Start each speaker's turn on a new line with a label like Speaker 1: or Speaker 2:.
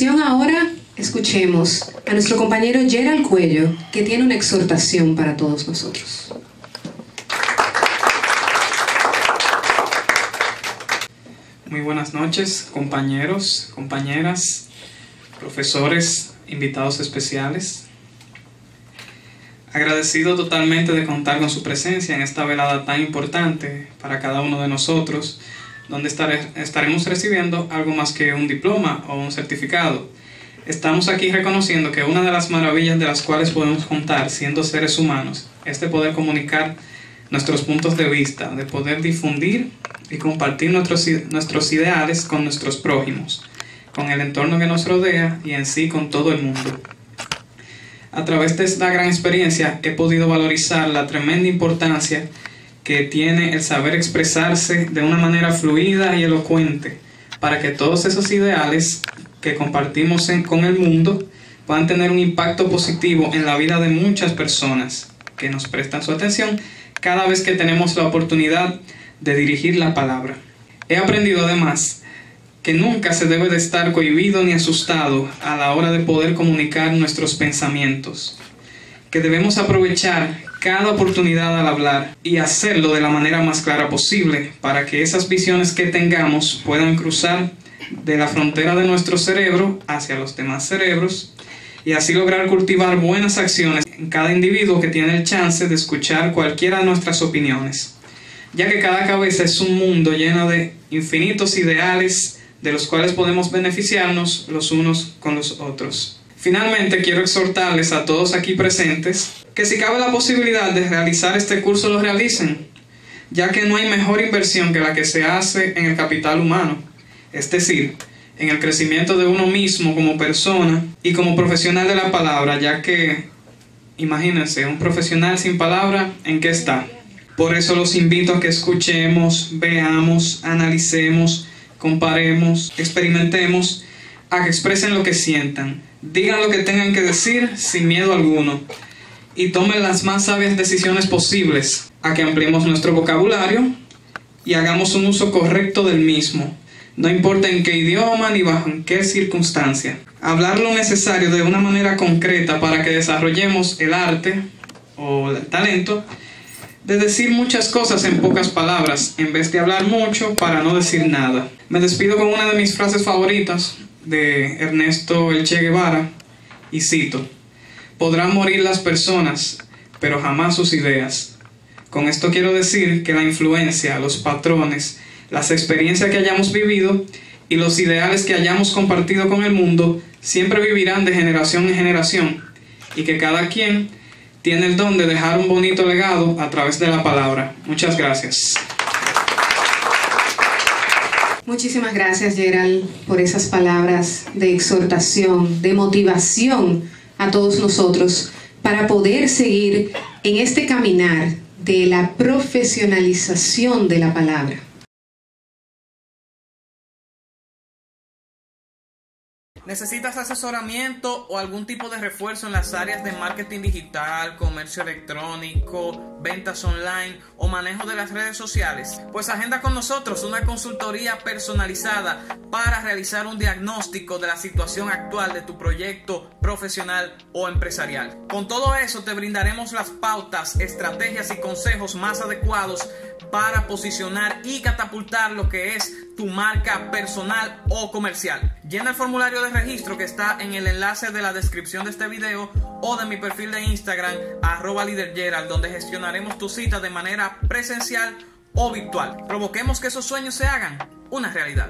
Speaker 1: ahora, escuchemos a nuestro compañero Gerald Cuello, que tiene una exhortación para todos nosotros.
Speaker 2: Muy buenas noches, compañeros, compañeras, profesores, invitados especiales. Agradecido totalmente de contar con su presencia en esta velada tan importante para cada uno de nosotros, donde estaremos recibiendo algo más que un diploma o un certificado. Estamos aquí reconociendo que una de las maravillas de las cuales podemos contar siendo seres humanos es de poder comunicar nuestros puntos de vista, de poder difundir y compartir nuestros, nuestros ideales con nuestros prójimos, con el entorno que nos rodea y en sí con todo el mundo. A través de esta gran experiencia he podido valorizar la tremenda importancia que tiene el saber expresarse de una manera fluida y elocuente para que todos esos ideales que compartimos con el mundo puedan tener un impacto positivo en la vida de muchas personas que nos prestan su atención cada vez que tenemos la oportunidad de dirigir la palabra. He aprendido además que nunca se debe de estar cohibido ni asustado a la hora de poder comunicar nuestros pensamientos, que debemos aprovechar cada oportunidad al hablar y hacerlo de la manera más clara posible para que esas visiones que tengamos puedan cruzar de la frontera de nuestro cerebro hacia los demás cerebros y así lograr cultivar buenas acciones en cada individuo que tiene el chance de escuchar cualquiera de nuestras opiniones, ya que cada cabeza es un mundo lleno de infinitos ideales de los cuales podemos beneficiarnos los unos con los otros. Finalmente, quiero exhortarles a todos aquí presentes que si cabe la posibilidad de realizar este curso lo realicen, ya que no hay mejor inversión que la que se hace en el capital humano, es decir, en el crecimiento de uno mismo como persona y como profesional de la palabra, ya que, imagínense, un profesional sin palabra, ¿en qué está? Por eso los invito a que escuchemos, veamos, analicemos, comparemos, experimentemos, a que expresen lo que sientan, digan lo que tengan que decir sin miedo alguno y tomen las más sabias decisiones posibles, a que ampliemos nuestro vocabulario y hagamos un uso correcto del mismo no importa en qué idioma ni bajo en qué circunstancia. Hablar lo necesario de una manera concreta para que desarrollemos el arte o el talento de decir muchas cosas en pocas palabras, en vez de hablar mucho para no decir nada. Me despido con una de mis frases favoritas de Ernesto El Che Guevara y cito, podrán morir las personas, pero jamás sus ideas. Con esto quiero decir que la influencia, los patrones, las experiencias que hayamos vivido y los ideales que hayamos compartido con el mundo siempre vivirán de generación en generación y que cada quien tiene el don de dejar un bonito legado a través de la palabra. Muchas gracias.
Speaker 1: Muchísimas gracias Gerald por esas palabras de exhortación, de motivación a todos nosotros para poder seguir en este caminar de la profesionalización de la palabra.
Speaker 3: ¿Necesitas asesoramiento o algún tipo de refuerzo en las áreas de marketing digital, comercio electrónico, ventas online o manejo de las redes sociales? Pues agenda con nosotros una consultoría personalizada para realizar un diagnóstico de la situación actual de tu proyecto profesional o empresarial. Con todo eso te brindaremos las pautas, estrategias y consejos más adecuados para posicionar y catapultar lo que es tu marca personal o comercial. Llena el formulario de registro que está en el enlace de la descripción de este video o de mi perfil de Instagram arroba donde gestionaremos tu cita de manera presencial o virtual. Provoquemos que esos sueños se hagan una realidad.